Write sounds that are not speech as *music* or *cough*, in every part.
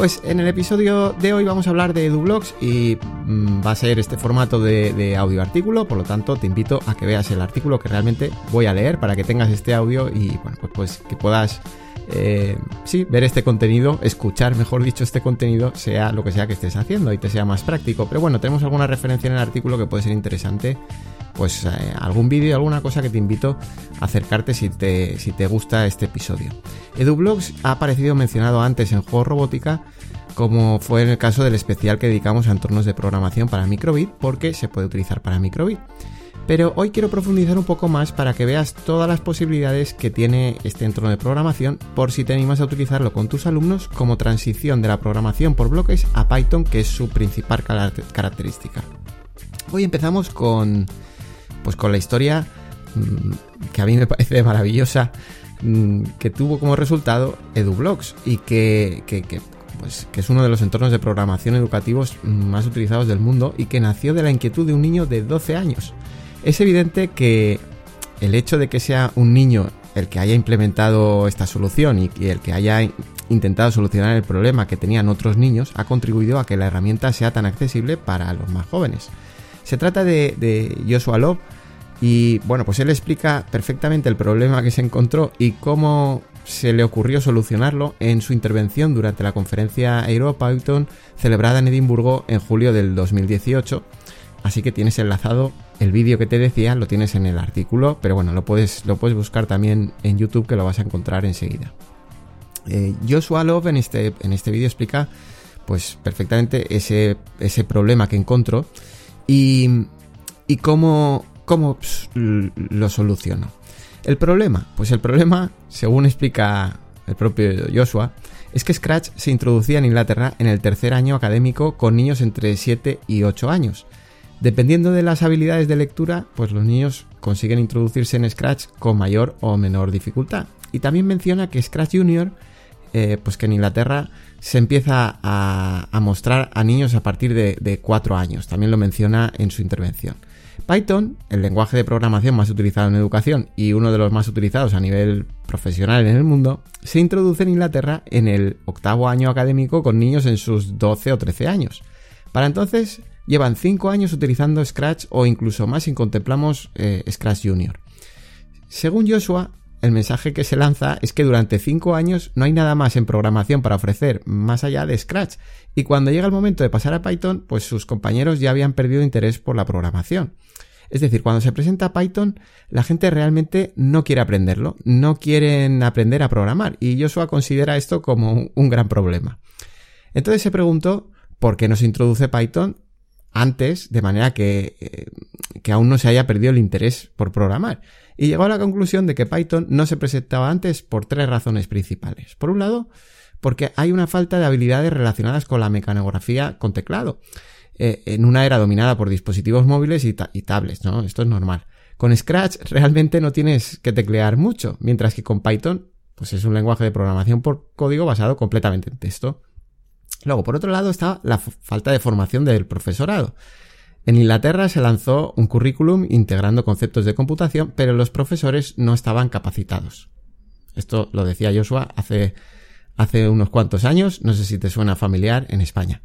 Pues en el episodio de hoy vamos a hablar de EduBlogs y mm, va a ser este formato de, audio artículo, por lo tanto te invito a que veas el artículo que realmente voy a leer para que tengas este audio y bueno, pues, pues que puedas eh, ver este contenido, escuchar, mejor dicho, este contenido, sea lo que sea que estés haciendo y te sea más práctico. Pero bueno, tenemos alguna referencia en el artículo que puede ser interesante pues eh, algún vídeo, alguna cosa que te invito a acercarte si te, si te gusta este episodio. EduBlogs ha aparecido mencionado antes en Juego Robótica, como fue en el caso del especial que dedicamos a entornos de programación para Microbit, porque se puede utilizar para Microbit. Pero hoy quiero profundizar un poco más para que veas todas las posibilidades que tiene este entorno de programación por si te animas a utilizarlo con tus alumnos como transición de la programación por bloques a Python, que es su principal característica. Hoy empezamos con pues con la historia mm, que a mí me *laughs* parece maravillosa mm, que tuvo como resultado EduBlocks y que, pues, que, es uno de los entornos de programación educativos más utilizados del mundo y que nació de la inquietud de un niño de 12 años. Es evidente que el hecho de que sea un niño el que haya implementado esta solución y el que haya intentado solucionar el problema que tenían otros niños ha contribuido a que la herramienta sea tan accesible para los más jóvenes. Se trata de, Joshua Love y bueno, pues él explica perfectamente el problema que se encontró y cómo se le ocurrió solucionarlo en su intervención durante la conferencia Python celebrada en Edimburgo en julio del 2018. Así que tienes enlazado el vídeo que te decía, lo tienes en el artículo, pero bueno, lo puedes, lo puedes buscar también en YouTube que lo vas a encontrar enseguida. Eh, Joshua Love en este, en este vídeo explica pues perfectamente ese, ese problema que encontró y, cómo, lo solucionó. El problema, pues el problema, según explica el propio Joshua, es que Scratch se introducía en Inglaterra en el tercer año académico con niños entre 7 y 8 años. Dependiendo de las habilidades de lectura, pues los niños consiguen introducirse en Scratch con mayor o menor dificultad. Y también menciona que Scratch Junior, eh, pues que en Inglaterra se empieza a, mostrar a niños a partir de, de 4 años. También lo menciona en su intervención. Python, el lenguaje de programación más utilizado en educación y uno de los más utilizados a nivel profesional en el mundo, se introduce en Inglaterra en el octavo año académico con niños en sus 12 o 13 años. Para entonces llevan 5 años utilizando Scratch o incluso más si contemplamos eh, Scratch Junior. Según Joshua, el mensaje que se lanza es que durante 5 años no hay nada más en programación para ofrecer más allá de Scratch y cuando llega el momento de pasar a Python, pues sus compañeros ya habían perdido interés por la programación. Es decir, cuando se presenta Python, la gente realmente no quiere aprenderlo, no quieren aprender a programar y Joshua considera esto como un gran problema. Entonces se preguntó por qué no se introduce Python antes, de manera que, eh, que aún no se haya perdido el interés por programar. Y llegó a la conclusión de que Python no se presentaba antes por tres razones principales. Por un lado, porque hay una falta de habilidades relacionadas con la mecanografía con teclado. Eh, en una era dominada por dispositivos móviles y, y tablets, ¿no? Esto es normal. Con Scratch realmente no tienes que teclear mucho, mientras que con Python, pues es un lenguaje de programación por código basado completamente en texto. Luego, por otro lado, está la falta de formación del profesorado. En Inglaterra se lanzó un currículum integrando conceptos de computación, pero los profesores no estaban capacitados. Esto lo decía Joshua hace, hace unos cuantos años, no sé si te suena familiar en España.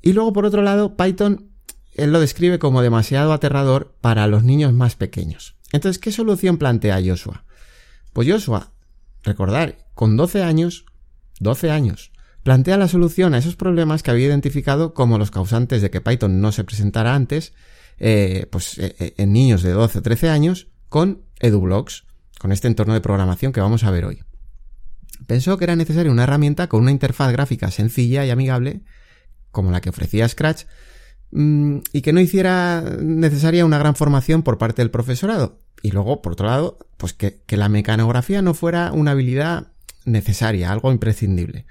Y luego, por otro lado, Python, él lo describe como demasiado aterrador para los niños más pequeños. Entonces, ¿qué solución plantea Joshua? Pues Joshua, recordar, con 12 años, 12 años, plantea la solución a esos problemas que había identificado como los causantes de que Python no se presentara antes, eh, pues eh, eh, en niños de 12 o 13 años, con EduBlocks, con este entorno de programación que vamos a ver hoy. pensó que era necesaria una herramienta con una interfaz gráfica sencilla y amigable, como la que ofrecía Scratch, mm, y que no hiciera necesaria una gran formación por parte del profesorado. Y luego, por otro lado, pues que, que la mecanografía no fuera una habilidad necesaria, algo imprescindible.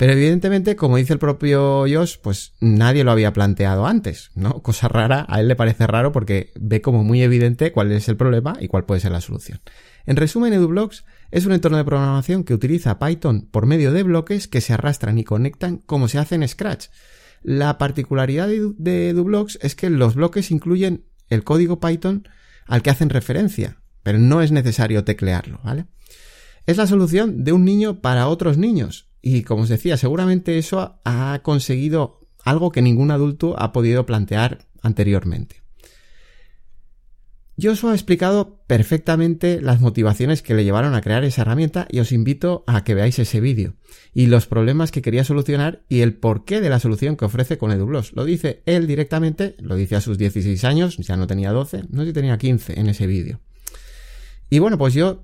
Pero evidentemente, como dice el propio Josh, pues nadie lo había planteado antes, ¿no? Cosa rara, a él le parece raro porque ve como muy evidente cuál es el problema y cuál puede ser la solución. En resumen, EduBlocks es un entorno de programación que utiliza Python por medio de bloques que se arrastran y conectan como se hace en Scratch. La particularidad de EduBlocks es que los bloques incluyen el código Python al que hacen referencia, pero no es necesario teclearlo, ¿vale? Es la solución de un niño para otros niños, y como os decía, seguramente eso ha conseguido algo que ningún adulto ha podido plantear anteriormente. Yo os he explicado perfectamente las motivaciones que le llevaron a crear esa herramienta y os invito a que veáis ese vídeo y los problemas que quería solucionar y el porqué de la solución que ofrece con EduBlogs. Lo dice él directamente, lo dice a sus 16 años, ya no tenía 12, no sé si tenía 15 en ese vídeo. Y bueno, pues yo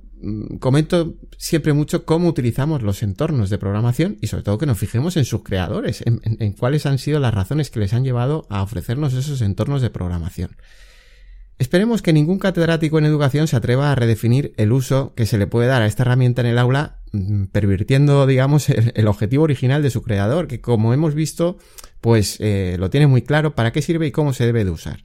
comento siempre mucho cómo utilizamos los entornos de programación y sobre todo que nos fijemos en sus creadores, en, cuáles han sido las razones que les han llevado a ofrecernos esos entornos de programación. Esperemos que ningún catedrático en educación se atreva a redefinir el uso que se le puede dar a esta herramienta en el aula, mm, pervirtiendo, digamos, *laughs* el, objetivo original de su creador, que como hemos visto, pues eh, lo tiene muy claro para qué sirve y cómo se debe de usar.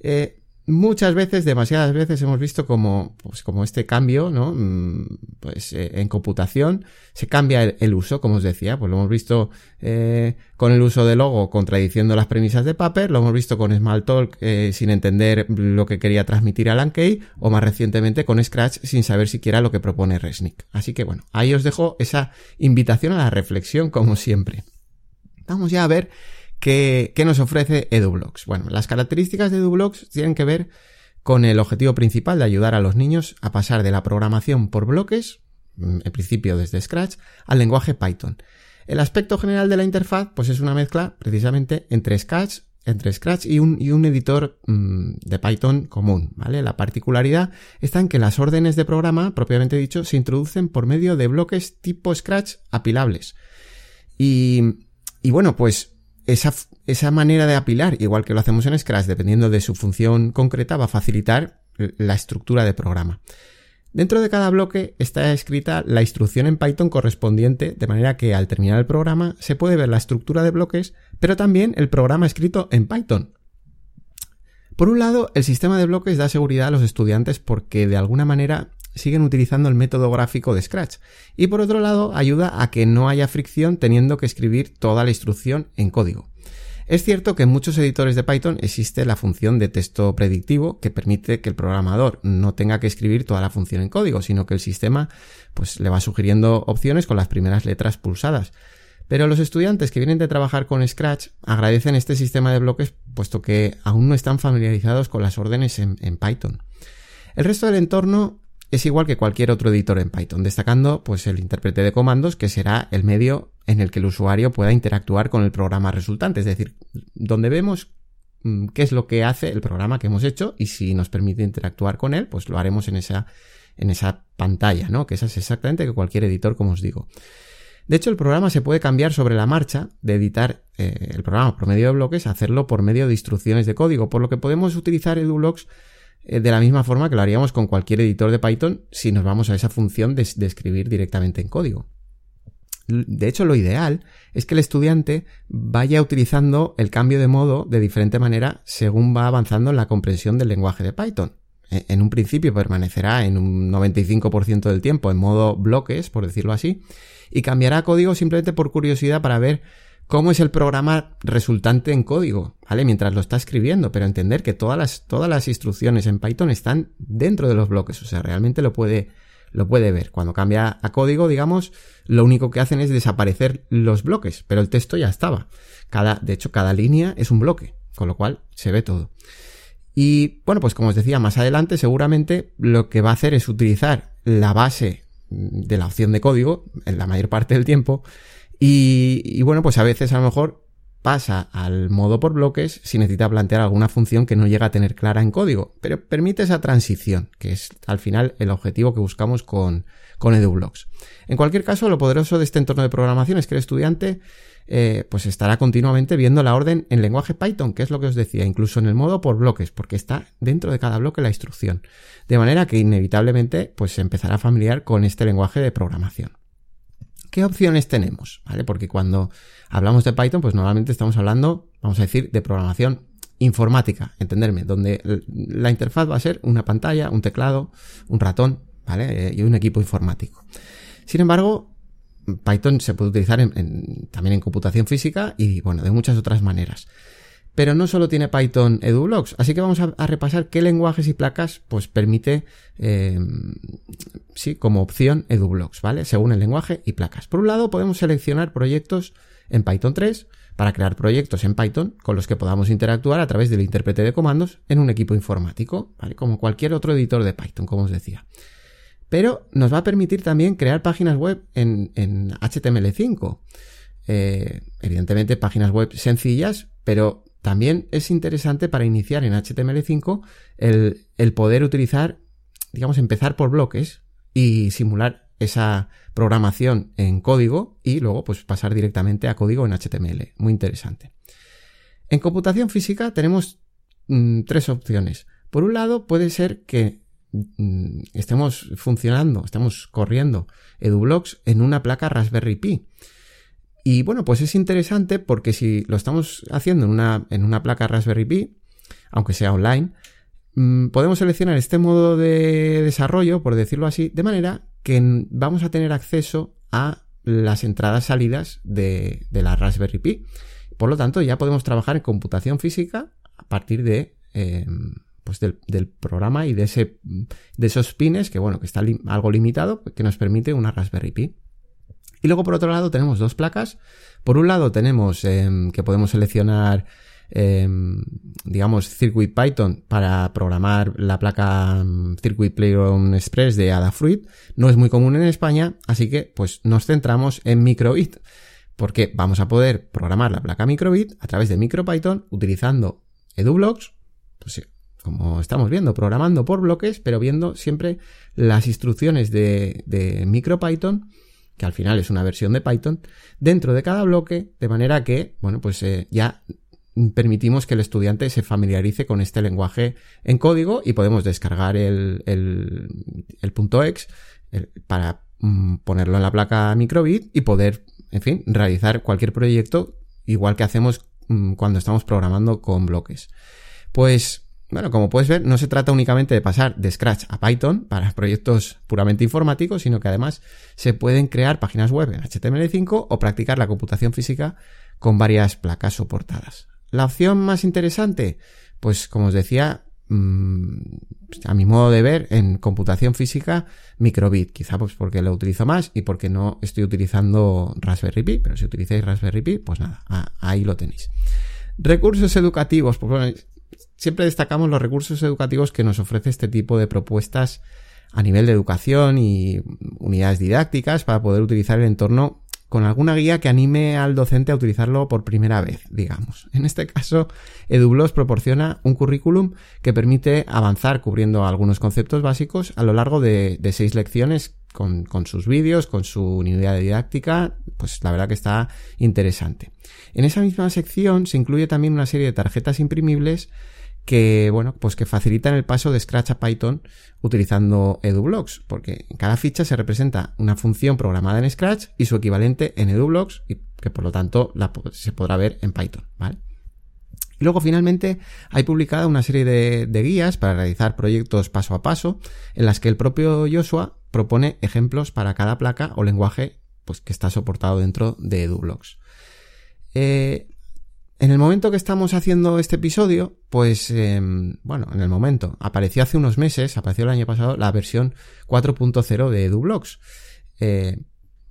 Eh, muchas veces, demasiadas veces hemos visto como, pues como este cambio, ¿no? Mm, pues eh, en computación se cambia el, uso, como os decía, pues lo hemos visto eh, con el uso de logo contradiciendo las premisas de Paper, lo hemos visto con Smalltalk eh, sin entender lo que quería transmitir Alan Kay, o más recientemente con Scratch sin saber siquiera lo que propone Resnick. Así que bueno, ahí os dejo esa invitación a la reflexión como siempre. Vamos ya a ver ¿Qué, nos ofrece EduBlocks? Bueno, las características de EduBlocks tienen que ver con el objetivo principal de ayudar a los niños a pasar de la programación por bloques, mm, en principio desde Scratch, al lenguaje Python. El aspecto general de la interfaz, pues es una mezcla precisamente entre Scratch, entre Scratch y un, y un editor mm, de Python común, ¿vale? La particularidad está en que las órdenes de programa, propiamente dicho, se introducen por medio de bloques tipo Scratch apilables. Y, y bueno, pues esa, esa manera de apilar, igual que lo hacemos en Scratch, dependiendo de su función concreta, va a facilitar la estructura de programa. Dentro de cada bloque está escrita la instrucción en Python correspondiente, de manera que al terminar el programa se puede ver la estructura de bloques, pero también el programa escrito en Python. Por un lado, el sistema de bloques da seguridad a los estudiantes porque de alguna manera siguen utilizando el método gráfico de Scratch. Y por otro lado, ayuda a que no haya fricción teniendo que escribir toda la instrucción en código. Es cierto que en muchos editores de Python existe la función de texto predictivo que permite que el programador no tenga que escribir toda la función en código, sino que el sistema pues le va sugiriendo opciones con las primeras letras pulsadas. Pero los estudiantes que vienen de trabajar con Scratch agradecen este sistema de bloques puesto que aún no están familiarizados con las órdenes en, en Python. El resto del entorno es igual que cualquier otro editor en Python, destacando pues el intérprete de comandos que será el medio en el que el usuario pueda interactuar con el programa resultante, es decir, donde vemos mm, qué es lo que hace el programa que hemos hecho y si nos permite interactuar con él, pues lo haremos en esa en esa pantalla, ¿no? Que esa es exactamente que cualquier editor, como os digo. De hecho, el programa se puede cambiar sobre la marcha de editar eh, el programa por medio de bloques hacerlo por medio de instrucciones de código, por lo que podemos utilizar EduBlocks de la misma forma que lo haríamos con cualquier editor de Python si nos vamos a esa función de, escribir directamente en código. De hecho, lo ideal es que el estudiante vaya utilizando el cambio de modo de diferente manera según va avanzando en la comprensión del lenguaje de Python. E, en un principio permanecerá en un 95% del tiempo en modo bloques, por decirlo así, y cambiará código simplemente por curiosidad para ver cómo es el programa resultante en código, ¿vale? Mientras lo está escribiendo, pero entender que todas las, todas las instrucciones en Python están dentro de los bloques, o sea, realmente lo puede, lo puede ver. Cuando cambia a código, digamos, lo único que hacen es desaparecer los bloques, pero el texto ya estaba. Cada, de hecho, cada línea es un bloque, con lo cual se ve todo. Y bueno, pues como os decía, más adelante seguramente lo que va a hacer es utilizar la base de la opción de código en la mayor parte del tiempo y, bueno, pues a veces a lo mejor pasa al modo por bloques si necesita plantear alguna función que no llega a tener clara en código, pero permite esa transición, que es al final el objetivo que buscamos con, con EduBlocks. En cualquier caso, lo poderoso de este entorno de programación es que el estudiante eh, pues estará continuamente viendo la orden en lenguaje Python, que es lo que os decía, incluso en el modo por bloques, porque está dentro de cada bloque la instrucción. De manera que inevitablemente pues se empezará a familiar con este lenguaje de programación. ¿Qué opciones tenemos? ¿Vale? Porque cuando hablamos de Python, pues normalmente estamos hablando, vamos a decir, de programación informática, entenderme, donde la interfaz va a ser una pantalla, un teclado, un ratón, ¿vale? Eh, y un equipo informático. Sin embargo, Python se puede utilizar también en computación física y bueno, de muchas otras maneras. Pero no solo tiene Python EduBlocks, así que vamos a, repasar qué lenguajes y placas pues permite, eh, sí, como opción EduBlocks, ¿vale? Según el lenguaje y placas. Por un lado, podemos seleccionar proyectos en Python 3 para crear proyectos en Python con los que podamos interactuar a través del intérprete de comandos en un equipo informático, ¿vale? Como cualquier otro editor de Python, como os decía pero nos va a permitir también crear páginas web en, HTML5. Eh, evidentemente páginas web sencillas, pero también es interesante para iniciar en HTML5 el, poder utilizar, digamos, empezar por bloques y simular esa programación en código y luego pues pasar directamente a código en HTML. Muy interesante. En computación física tenemos mm, tres opciones. Por un lado, puede ser que Mm, estemos funcionando, estamos corriendo EduBlocks en una placa Raspberry Pi. Y bueno, pues es interesante porque si lo estamos haciendo en una, en una placa Raspberry Pi, aunque sea online, mm, podemos seleccionar este modo de desarrollo, por decirlo así, de manera que vamos a tener acceso a las entradas salidas de, la Raspberry Pi. Por lo tanto, ya podemos trabajar en computación física a partir de em, pues del, programa y de, ese, de esos pines, que bueno, que está algo limitado, que nos permite una Raspberry Pi. Y luego por otro lado tenemos dos placas. Por un lado tenemos em, que podemos seleccionar, em, digamos, Circuit Python para programar la placa em, Circuit Playground Express de Adafruit. No es muy común en España, así que pues nos centramos en Microbit. Porque vamos a poder programar la placa Microbit a través de MicroPython utilizando EduBlocks, pues como estamos viendo, programando por bloques, pero viendo siempre las instrucciones de, de MicroPython, que al final es una versión de Python, dentro de cada bloque, de manera que, bueno, pues eh, ya permitimos que el estudiante se familiarice con este lenguaje en código y podemos descargar el, el, punto .exe para mm, ponerlo en la placa microbit y poder, en fin, realizar cualquier proyecto igual que hacemos mm, cuando estamos programando con bloques. Pues bueno, como puedes ver, no se trata únicamente de pasar de Scratch a Python para proyectos puramente informáticos, sino que además se pueden crear páginas web en HTML5 o practicar la computación física con varias placas soportadas. La opción más interesante, pues como os decía, mm, a mi modo de ver, en computación física, microbit, quizá pues porque lo utilizo más y porque no estoy utilizando Raspberry Pi, pero si utilizáis Raspberry Pi, pues nada, ahí lo tenéis. Recursos educativos, pues siempre destacamos los recursos educativos que nos ofrece este tipo de propuestas a nivel de educación y unidades didácticas para poder utilizar el entorno con alguna guía que anime al docente a utilizarlo por primera vez, digamos. En este caso, EduBlos proporciona un currículum que permite avanzar cubriendo algunos conceptos básicos a lo largo de, seis lecciones con, con sus vídeos, con su unidad didáctica, pues la verdad que está interesante. En esa misma sección se incluye también una serie de tarjetas imprimibles que, bueno, pues que facilitan el paso de Scratch a Python utilizando EduBlocks, porque en cada ficha se representa una función programada en Scratch y su equivalente en EduBlocks, y que por lo tanto la, se podrá ver en Python, ¿vale? Y luego finalmente hay publicada una serie de, guías para realizar proyectos paso a paso, en las que el propio Joshua propone ejemplos para cada placa o lenguaje pues, que está soportado dentro de EduBlocks. Eh, en el momento que estamos haciendo este episodio, pues em, bueno, en el momento, apareció hace unos meses, apareció el año pasado, la versión 4.0 de EduBlocks, eh,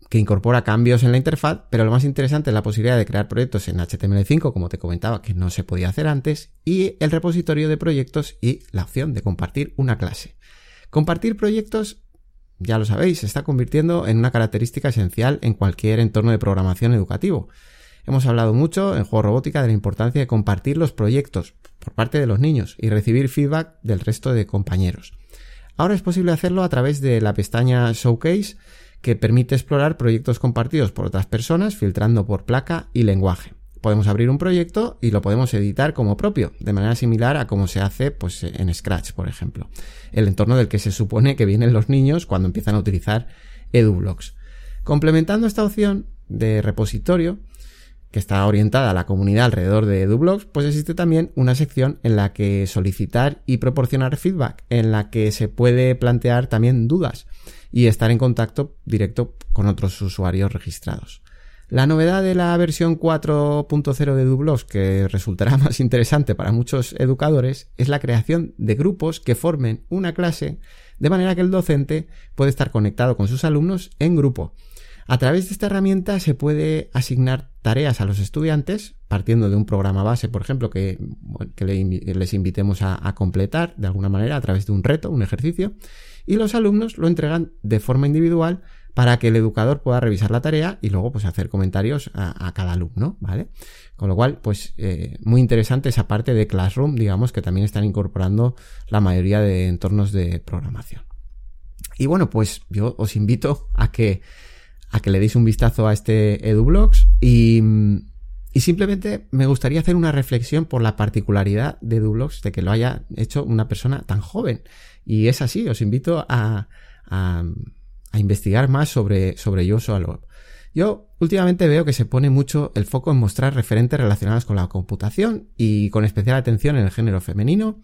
que incorpora cambios en la interfaz, pero lo más interesante es la posibilidad de crear proyectos en HTML5, como te comentaba, que no se podía hacer antes, y el repositorio de proyectos y la opción de compartir una clase. Compartir proyectos, ya lo sabéis, se está convirtiendo en una característica esencial en cualquier entorno de programación educativo. hemos hablado mucho en Juego Robótica de la importancia de compartir los proyectos por parte de los niños y recibir feedback del resto de compañeros. Ahora es posible hacerlo a través de la pestaña Showcase que permite explorar proyectos compartidos por otras personas filtrando por placa y lenguaje. Podemos abrir un proyecto y lo podemos editar como propio, de manera similar a como se hace pues, en Scratch, por ejemplo, el entorno del que se supone que vienen los niños cuando empiezan a utilizar EduBlocks. Complementando esta opción de repositorio, que está orientada a la comunidad alrededor de EduBlocks, pues existe también una sección en la que solicitar y proporcionar feedback, en la que se puede plantear también dudas y estar en contacto directo con otros usuarios registrados. La novedad de la versión 4.0 de EduBlocks, que resultará *laughs* más interesante para muchos educadores, es la creación de grupos que formen una clase de manera que el docente puede estar conectado con sus alumnos en grupo a través de esta herramienta se puede asignar tareas a los estudiantes, partiendo de un programa base, por ejemplo, que, les invitemos a, completar de alguna manera a través de un reto, un ejercicio, y los alumnos lo entregan de forma individual para que el educador pueda revisar la tarea y luego pues hacer comentarios a, cada alumno, ¿vale? Con lo cual, pues eh, muy interesante esa parte de Classroom, digamos, que también están incorporando la mayoría de entornos de programación. Y bueno, pues yo os invito a que a que le deis un vistazo a este EduBlocks y, y simplemente me gustaría hacer una reflexión por la particularidad de EduBlocks de que lo haya hecho una persona tan joven. Y es así, os invito a, a, investigar más sobre, sobre Joshua Loeb. Yo últimamente veo que se pone mucho el foco en mostrar referentes relacionados con la computación y con especial atención en el género femenino.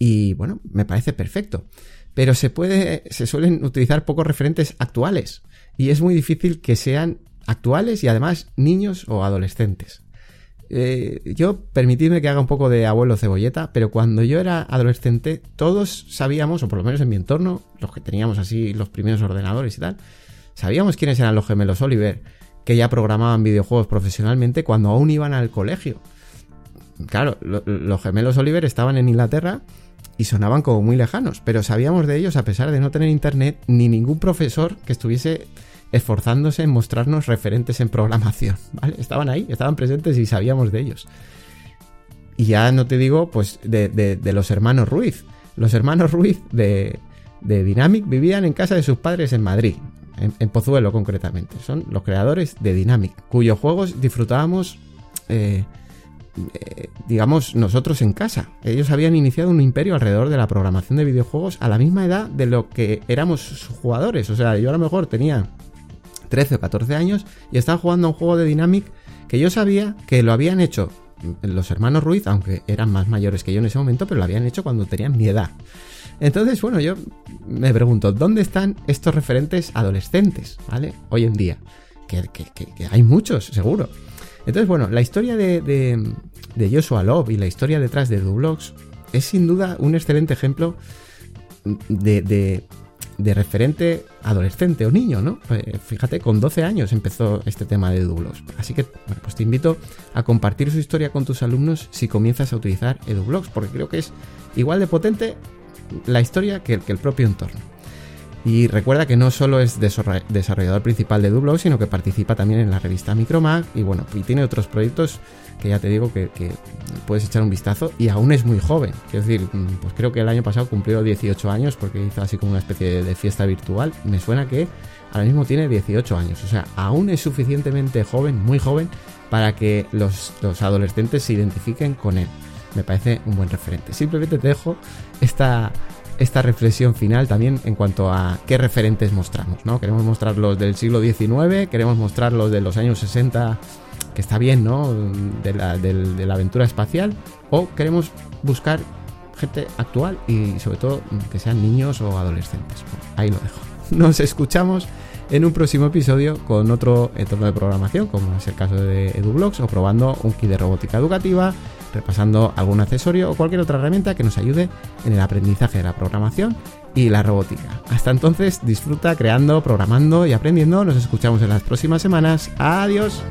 Y bueno, me parece perfecto. Pero se puede, se suelen utilizar pocos referentes actuales y es muy difícil que sean actuales y además niños o adolescentes. Eh, yo, permitidme que haga un poco de abuelo cebolleta, pero cuando yo era adolescente, todos sabíamos, o por lo menos en mi entorno, los que teníamos así los primeros ordenadores y tal, sabíamos quiénes eran los gemelos Oliver, que ya programaban videojuegos profesionalmente cuando aún iban al colegio. Claro, los gemelos Oliver estaban en Inglaterra y sonaban como muy lejanos, pero sabíamos de ellos a pesar de no tener internet ni ningún profesor que estuviese esforzándose en mostrarnos referentes en programación. Estaban ahí, estaban presentes y sabíamos de ellos. Y ya no te digo, pues, de, los hermanos Ruiz. Los hermanos Ruiz de, Dynamic vivían en casa de sus padres en Madrid, en, Pozuelo concretamente. Son los creadores de Dynamic, cuyos juegos disfrutábamos, eh, eh, digamos, nosotros en casa. Ellos habían iniciado un imperio alrededor de la programación de videojuegos a la misma edad de lo que éramos sus jugadores. O sea, yo a lo mejor tenía 13 o 14 años y estaban jugando a un juego de Dynamic que yo sabía que lo habían hecho los hermanos Ruiz, aunque eran más mayores que yo en ese momento, pero lo habían hecho cuando tenían mi edad. Entonces, bueno, yo me pregunto, ¿dónde están estos referentes adolescentes, ¿vale? Hoy en día. Que, hay muchos, seguro. Entonces, bueno, la historia de, de, Joshua Love y la historia detrás de Dublox es sin duda un excelente ejemplo de, de referente adolescente o niño, ¿no? Eh, fíjate, con 12 años empezó este tema de EduBlogs. Así que, bueno, pues te invito a compartir su historia con tus alumnos si comienzas a utilizar EduBlogs, porque creo que es igual de potente la historia que, que el propio entorno. Y recuerda que no solo es desarrollador principal de EduBlogs, sino que participa también en la revista Micromag y bueno, y tiene otros proyectos que ya te digo que, puedes echar un vistazo y aún es muy joven. Es decir, mm, pues creo que el año pasado cumplió 18 años porque hizo así como una especie de, fiesta virtual. Me suena que ahora mismo tiene 18 años. O sea, aún es suficientemente joven, muy joven, para que los, adolescentes se identifiquen con él. Me parece un buen referente. Simplemente te dejo esta, esta reflexión final también en cuanto a qué referentes mostramos, ¿no? Queremos mostrar los del siglo XIX, queremos mostrar los de los años 60 que está bien, ¿no? De la, aventura espacial, o queremos buscar gente actual y sobre todo que sean niños o adolescentes. ahí lo dejo. *laughs* Nos escuchamos en un próximo episodio con otro entorno de programación, como es el caso de EduBlocks, o probando un kit de robótica educativa, repasando algún accesorio o cualquier otra herramienta que nos ayude en el aprendizaje de la programación y la robótica. Hasta entonces, disfruta creando, programando y aprendiendo. Nos escuchamos en las próximas semanas. Adiós.